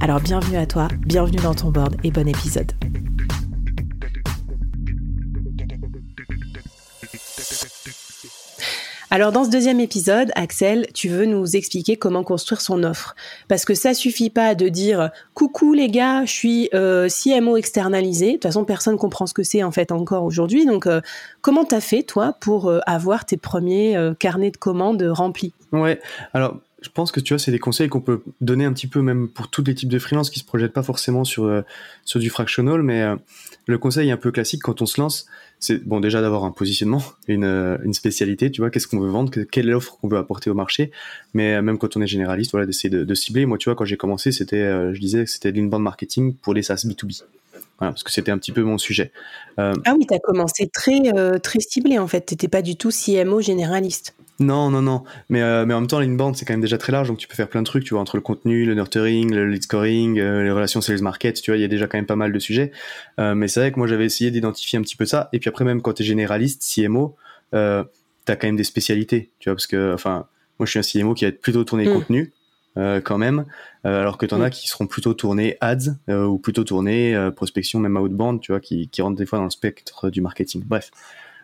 Alors bienvenue à toi, bienvenue dans ton board et bon épisode. Alors dans ce deuxième épisode, Axel, tu veux nous expliquer comment construire son offre. Parce que ça suffit pas de dire coucou les gars, je suis euh, CMO externalisé. De toute façon, personne comprend ce que c'est en fait encore aujourd'hui. Donc euh, comment t'as fait toi pour euh, avoir tes premiers carnets de commandes remplis? Ouais, alors je pense que tu vois, c'est des conseils qu'on peut donner un petit peu même pour tous les types de freelance qui se projettent pas forcément sur, euh, sur du fractional, mais euh, le conseil un peu classique quand on se lance, c'est bon déjà d'avoir un positionnement, une, euh, une spécialité, tu vois, qu'est-ce qu'on veut vendre, quelle offre qu'on veut apporter au marché, mais même quand on est généraliste, voilà, d'essayer de, de, cibler. Moi, tu vois, quand j'ai commencé, c'était, je disais, c'était de l'inbound marketing pour les SaaS B2B. Voilà, parce que c'était un petit peu mon sujet. ah oui, tu as commencé très, très ciblé en fait. Tu n'étais pas du tout CMO généraliste. Non, non, non. Mais, euh, mais en même temps, l'inbound, c'est quand même déjà très large, donc tu peux faire plein de trucs, tu vois, entre le contenu, le nurturing, le lead scoring, euh, les relations sales market, tu vois, il y a déjà quand même pas mal de sujets. Euh, mais c'est vrai que moi, j'avais essayé d'identifier un petit peu ça. Et puis après, même quand tu es généraliste, CMO, euh, tu as quand même des spécialités, tu vois, parce que, enfin, moi, je suis un CMO qui va être plutôt tourné mm. contenu, quand même, alors que tu en as mm. qui seront plutôt tournés ads, ou plutôt tournés prospection, même outbound, tu vois, qui, qui rentrent des fois dans le spectre du marketing. Bref.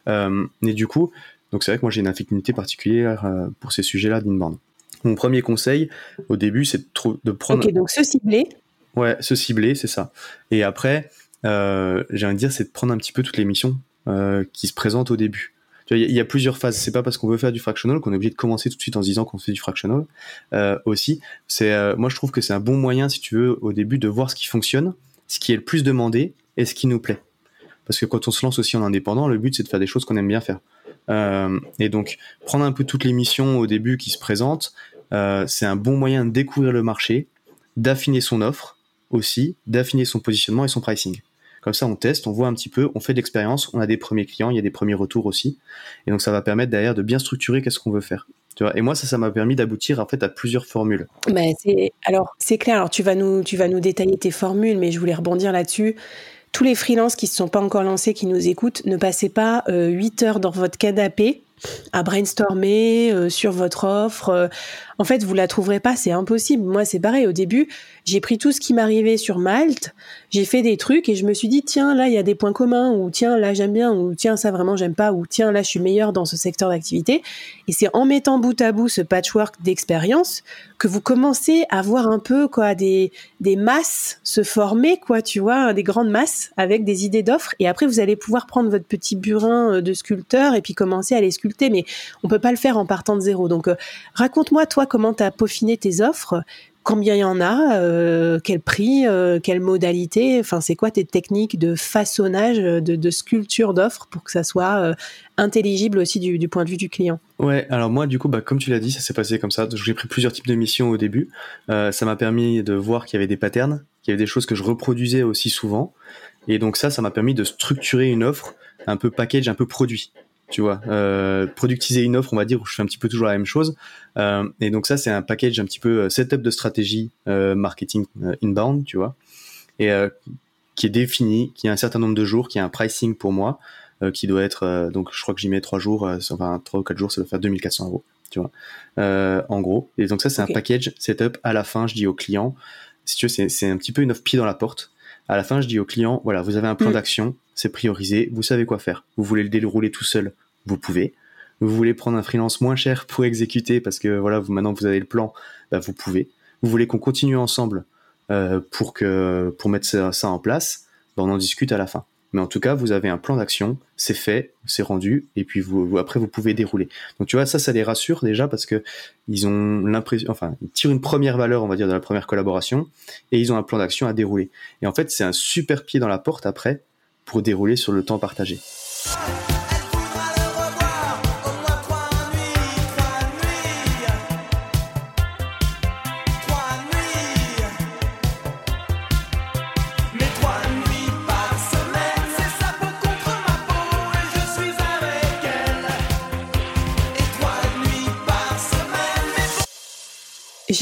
et du coup, donc c'est vrai que moi j'ai une affinité particulière euh, pour ces sujets-là d'inbound. Mon premier conseil au début, c'est de, de, prendre. Ok, donc se cibler. Ouais, se cibler, c'est ça. Et après, euh, j'ai envie de dire, c'est de prendre un petit peu toutes les missions euh, qui se présentent au début. Il y, a plusieurs phases. C'est pas parce qu'on veut faire du fractional qu'on est obligé de commencer tout de suite en se disant qu'on fait du fractional. Euh, aussi, c'est moi je trouve que c'est un bon moyen, si tu veux, au début de voir ce qui fonctionne, ce qui est le plus demandé et ce qui nous plaît. Parce que quand on se lance aussi en indépendant, le but c'est de faire des choses qu'on aime bien faire. Euh, et donc, prendre un peu toutes les missions au début qui se présentent, euh, c'est un bon moyen de découvrir le marché, d'affiner son offre aussi, d'affiner son positionnement et son pricing. Comme ça, on teste, on voit un petit peu, on fait de l'expérience, on a des premiers clients, il y a des premiers retours aussi. Et donc, ça va permettre derrière de bien structurer qu'est-ce qu'on veut faire. Tu vois et moi, ça, ça m'a permis d'aboutir en fait à plusieurs formules. C'est alors c'est clair. Alors tu vas nous tu vas nous détailler tes formules, mais je voulais rebondir là-dessus tous les freelances qui ne se sont pas encore lancés, qui nous écoutent, ne passez pas euh, 8 heures dans votre canapé à brainstormer euh, sur votre offre. En fait, vous la trouverez pas, c'est impossible. Moi, c'est pareil. Au début, j'ai pris tout ce qui m'arrivait sur Malte, j'ai fait des trucs et je me suis dit tiens là il y a des points communs ou tiens là j'aime bien ou tiens ça vraiment j'aime pas ou tiens là je suis meilleur dans ce secteur d'activité. Et c'est en mettant bout à bout ce patchwork d'expérience que vous commencez à voir un peu quoi des des masses se former quoi tu vois des grandes masses avec des idées d'offres et après vous allez pouvoir prendre votre petit burin euh, de sculpteur et puis commencer à les sculpter mais on peut pas le faire en partant de zéro donc euh, raconte-moi toi comment tu as peaufiné tes offres? Combien il y en a, euh, quel prix, euh, quelle modalité, enfin c'est quoi tes techniques de façonnage, de, sculpture d'offres pour que ça soit euh, intelligible aussi du, point de vue du client? Ouais, alors moi du coup, bah, comme tu l'as dit, ça s'est passé comme ça. J'ai pris plusieurs types de missions au début. ça m'a permis de voir qu'il y avait des patterns, qu'il y avait des choses que je reproduisais aussi souvent. Et donc ça, ça m'a permis de structurer une offre un peu package, un peu produit tu vois. Euh, productiser une offre, on va dire, où je fais un petit peu toujours la même chose. Euh, et donc ça, c'est un package un petit peu euh, setup de stratégie marketing inbound, tu vois, et qui est défini, qui a un certain nombre de jours, qui a un pricing pour moi, qui doit être, donc je crois que j'y mets trois jours, enfin trois ou quatre jours, ça doit faire 2400 euros, tu vois, en gros. Et donc ça, c'est un package setup. À la fin, je dis au client, si tu veux, c'est un petit peu une offre pied dans la porte. À la fin, je dis au client, voilà, vous avez un plan mm. d'action, c'est priorisé, vous savez quoi faire. Vous voulez le dérouler tout seul, vous pouvez. Vous voulez prendre un freelance moins cher pour exécuter parce que voilà, vous maintenant vous avez le plan, bah, vous pouvez. Vous voulez qu'on continue ensemble pour que pour mettre ça, en place, ben, on en discute à la fin. Mais en tout cas, vous avez un plan d'action, c'est fait, c'est rendu, et puis après vous pouvez dérouler. Donc tu vois, ça, ça les rassure déjà parce que ils ont l'impression, enfin, ils tirent une première valeur, on va dire, de la première collaboration, et ils ont un plan d'action à dérouler. Et en fait, c'est un super pied dans la porte après pour dérouler sur le temps partagé.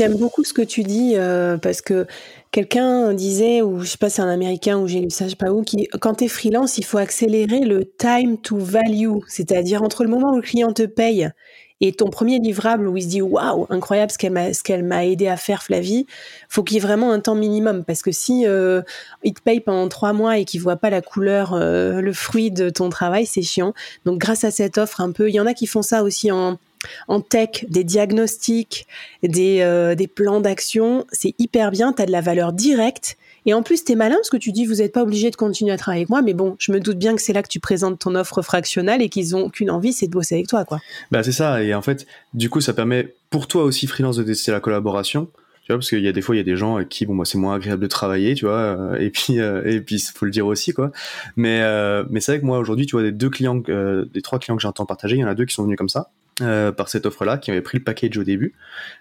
J'aime beaucoup ce que tu dis euh, parce que quelqu'un disait, ou je sais pas, c'est un américain ou j'ai lu ça, je sais pas où, qui, quand tu es freelance, il faut accélérer le time to value, c'est-à-dire entre le moment où le client te paye et ton premier livrable où il se dit waouh, incroyable ce qu'elle m'a, ce qu'elle m'a aidé à faire, Flavie, faut qu'il y ait vraiment un temps minimum parce que si euh, il te paye pendant trois mois et qu'il voit pas la couleur, euh, le fruit de ton travail, c'est chiant. Donc grâce à cette offre un peu, il y en a qui font ça aussi en en tech, des diagnostics, des, euh, des plans d'action, c'est hyper bien, tu as de la valeur directe. Et en plus, tu es malin parce que tu dis, vous n'êtes pas obligé de continuer à travailler avec moi, mais bon, je me doute bien que c'est là que tu présentes ton offre fractionnelle et qu'ils ont qu'une envie, c'est de bosser avec toi, quoi. Bah, c'est ça. Et en fait, du coup, ça permet pour toi aussi, freelance, de tester la collaboration. Tu vois, parce qu'il y a des fois, il y a des gens avec qui, bon, moi, c'est moins agréable de travailler, tu vois, euh, et puis, euh, et puis, faut le dire aussi, quoi. Mais, mais c'est vrai que moi, aujourd'hui, tu vois, des deux clients, des trois clients que j'entends partager, il y en a deux qui sont venus comme ça. Euh, par cette offre-là, qui avait pris le package au début.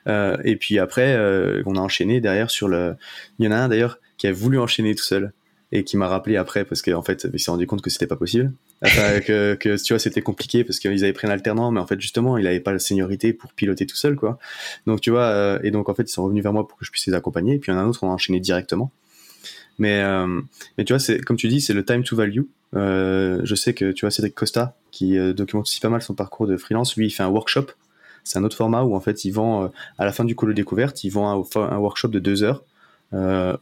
Euh, et puis après, euh, on a enchaîné derrière sur le. Il y en a un d'ailleurs qui a voulu enchaîner tout seul et qui m'a rappelé après parce qu'en fait, il s'est rendu compte que c'était pas possible. Enfin, que, que, tu vois, c'était compliqué parce qu'ils avaient pris un alternant, mais en fait, justement, il avait pas la seniorité pour piloter tout seul, quoi. Donc, tu vois, et donc en fait, ils sont revenus vers moi pour que je puisse les accompagner. Et puis, il y en a un autre, on a enchaîné directement. Mais, mais tu vois, c'est comme tu dis, c'est le time to value. Euh, je sais que tu vois Cédric Costa qui euh, documente aussi pas mal son parcours de freelance. Lui, il fait un workshop. C'est un autre format où en fait il vend euh, à la fin du de découverte, ils vend un, un workshop de deux heures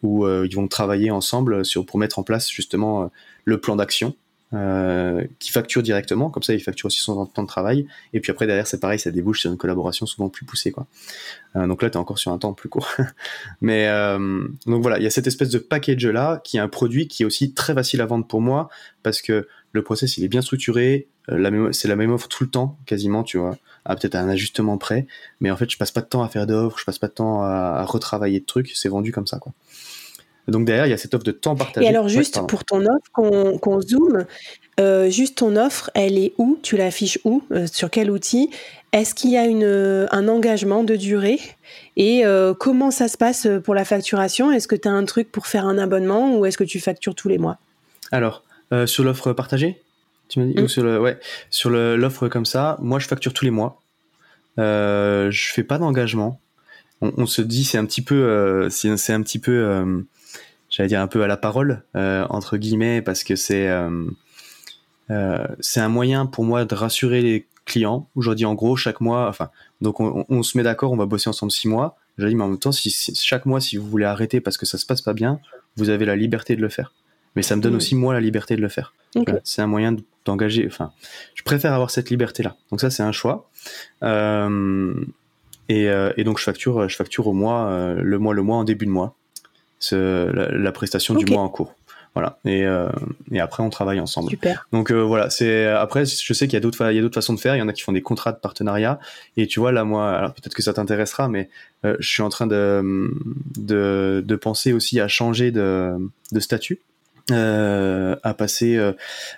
où ils vont travailler ensemble sur pour mettre en place justement le plan d'action euh, qui facture directement, comme ça il facture aussi son temps de travail, et puis après derrière c'est pareil, ça débouche sur une collaboration souvent plus poussée quoi. Euh, donc là tu es encore sur un temps plus court. Mais euh, donc voilà, il y a cette espèce de package là qui est un produit qui est aussi très facile à vendre pour moi parce que le process il est bien structuré, c'est la même offre tout le temps quasiment, tu vois, à peut-être un ajustement près, mais en fait je passe pas de temps à faire d'offres, je passe pas de temps à, à retravailler de trucs, c'est vendu comme ça quoi. Donc derrière, il y a cette offre de temps partagé. Et alors juste pour ton offre, qu'on zoome, euh, juste ton offre, elle est où? Tu l'affiches où? Euh, Sur quel outil? Est-ce qu'il y a une, un engagement de durée? Et euh, comment ça se passe pour la facturation? Est-ce que tu as un truc pour faire un abonnement ou est-ce que tu factures tous les mois? Alors, sur l'offre partagée? Tu m'as dit, ou mmh. sur le, ouais, sur l'offre comme ça, moi je facture tous les mois. Euh, je fais pas d'engagement. On, on, se dit c'est un petit peu, c'est un petit peu j'allais dire un peu à la parole euh, entre guillemets parce que c'est euh, euh, c'est un moyen pour moi de rassurer les clients. Aujourd'hui, en gros, chaque mois, enfin, donc on, on se met d'accord, on va bosser ensemble six mois. J'ai dit, mais en même temps, si, chaque mois, si vous voulez arrêter parce que ça se passe pas bien, vous avez la liberté de le faire. Mais ça me donne aussi moi la liberté de le faire. C'est un moyen d'engager. Enfin, je préfère avoir cette liberté-là. Donc ça, c'est un choix. Euh, et, et, donc je facture, je facture au mois, le mois, le mois en début de mois la, la, prestation du mois en cours. Voilà. Et, euh, et, après, on travaille ensemble. Super. Donc euh, voilà. C'est après, je sais qu'il y a d'autres, il y a d'autres façons de faire. Il y en a qui font des contrats de partenariat. Et tu vois là, moi, alors peut-être que ça t'intéressera, mais euh, je suis en train de, de, de penser aussi à changer de, de statut, à passer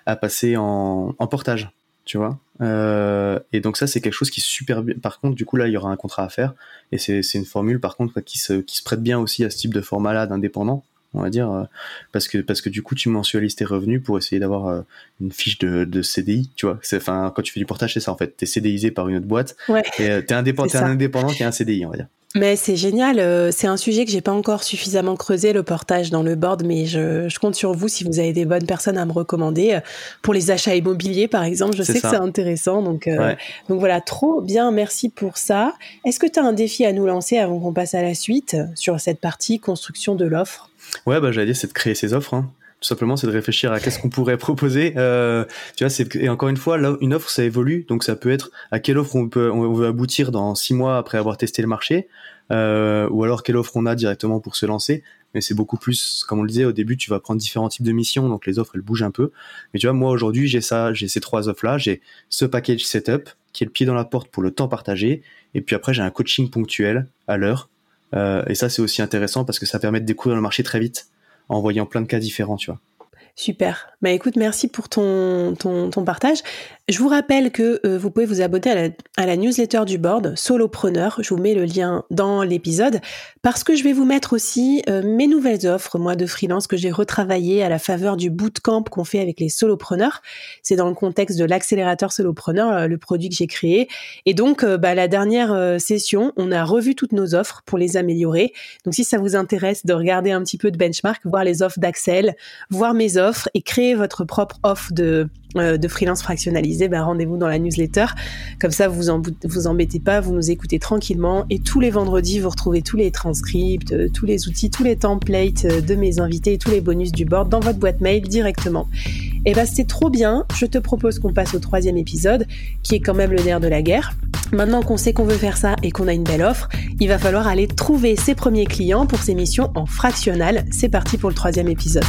à passer en, en portage tu vois. Euh, et donc ça, c'est quelque chose qui est super bien. Par contre, du coup, là, il y aura un contrat à faire. Et c'est une formule, par contre, qui se, qui se prête bien aussi à ce type de format-là d'indépendant, on va dire, euh, parce que parce que du coup, tu mensualises tes revenus pour essayer d'avoir euh, une fiche de, de CDI, tu vois. Enfin, quand tu fais du portage, c'est ça en fait. T'es CDIsé par une autre boîte. Ouais. Et t'es indépendant, es un indépendant qui a un CDI, on va dire. Mais c'est génial. Euh, c'est un sujet que j'ai pas encore suffisamment creusé, le portage dans le board, mais je, je, compte sur vous si vous avez des bonnes personnes à me recommander. Euh, pour les achats immobiliers, par exemple, je sais que c'est intéressant. Donc, euh, donc voilà, trop bien. Merci pour ça. Est-ce que tu as un défi à nous lancer avant qu'on passe à la suite sur cette partie construction de l'offre? Ouais, bah, j'allais dire, c'est de créer ces offres. Hein tout simplement c'est de réfléchir à qu'est-ce qu'on pourrait proposer. Euh, tu vois c'est et encore une fois là une offre ça évolue donc ça peut être à quelle offre on peut on veut aboutir dans six mois après avoir testé le marché euh, ou alors quelle offre on a directement pour se lancer. Mais c'est beaucoup plus, comme on le disait au début, tu vas prendre différents types de missions, donc les offres elles bougent un peu. Mais tu vois, moi aujourd'hui j'ai ça, j'ai ces trois offres là, j'ai ce package setup qui est le pied dans la porte pour le temps partagé, et puis après j'ai un coaching ponctuel à l'heure. Euh, et ça c'est aussi intéressant parce que ça permet de découvrir le marché très vite en voyant plein de cas différents, tu vois. Super. Bah écoute, merci pour ton, ton, partage. Je vous rappelle que euh, vous pouvez vous abonner à la, newsletter du board, Solopreneur. Je vous mets le lien dans l'épisode parce que je vais vous mettre aussi euh, mes nouvelles offres, moi, de freelance que j'ai retravaillé à la faveur du bootcamp qu'on fait avec les solopreneurs. C'est dans le contexte de l'accélérateur solopreneur, euh, le produit que j'ai créé. Et donc, bah, la dernière session, on a revu toutes nos offres pour les améliorer. Donc, si ça vous intéresse de regarder un petit peu de benchmark, voir les offres d'Axel, voir mes offres et créer votre propre offre de euh, freelance fractionnalisé, ben rendez-vous dans la newsletter. Comme ça, vous vous embêtez pas, vous nous écoutez tranquillement. Et tous les vendredis, vous retrouvez tous les transcripts, euh, tous les outils, tous les templates euh, de mes invités tous les bonus du board dans votre boîte mail directement. Et ben c'est trop bien. Je te propose qu'on passe au troisième épisode, qui est quand même le nerf de la guerre. Maintenant qu'on sait qu'on veut faire ça et qu'on a une belle offre, il va falloir aller trouver ses premiers clients pour ses missions en fractionnal. C'est parti pour le troisième épisode.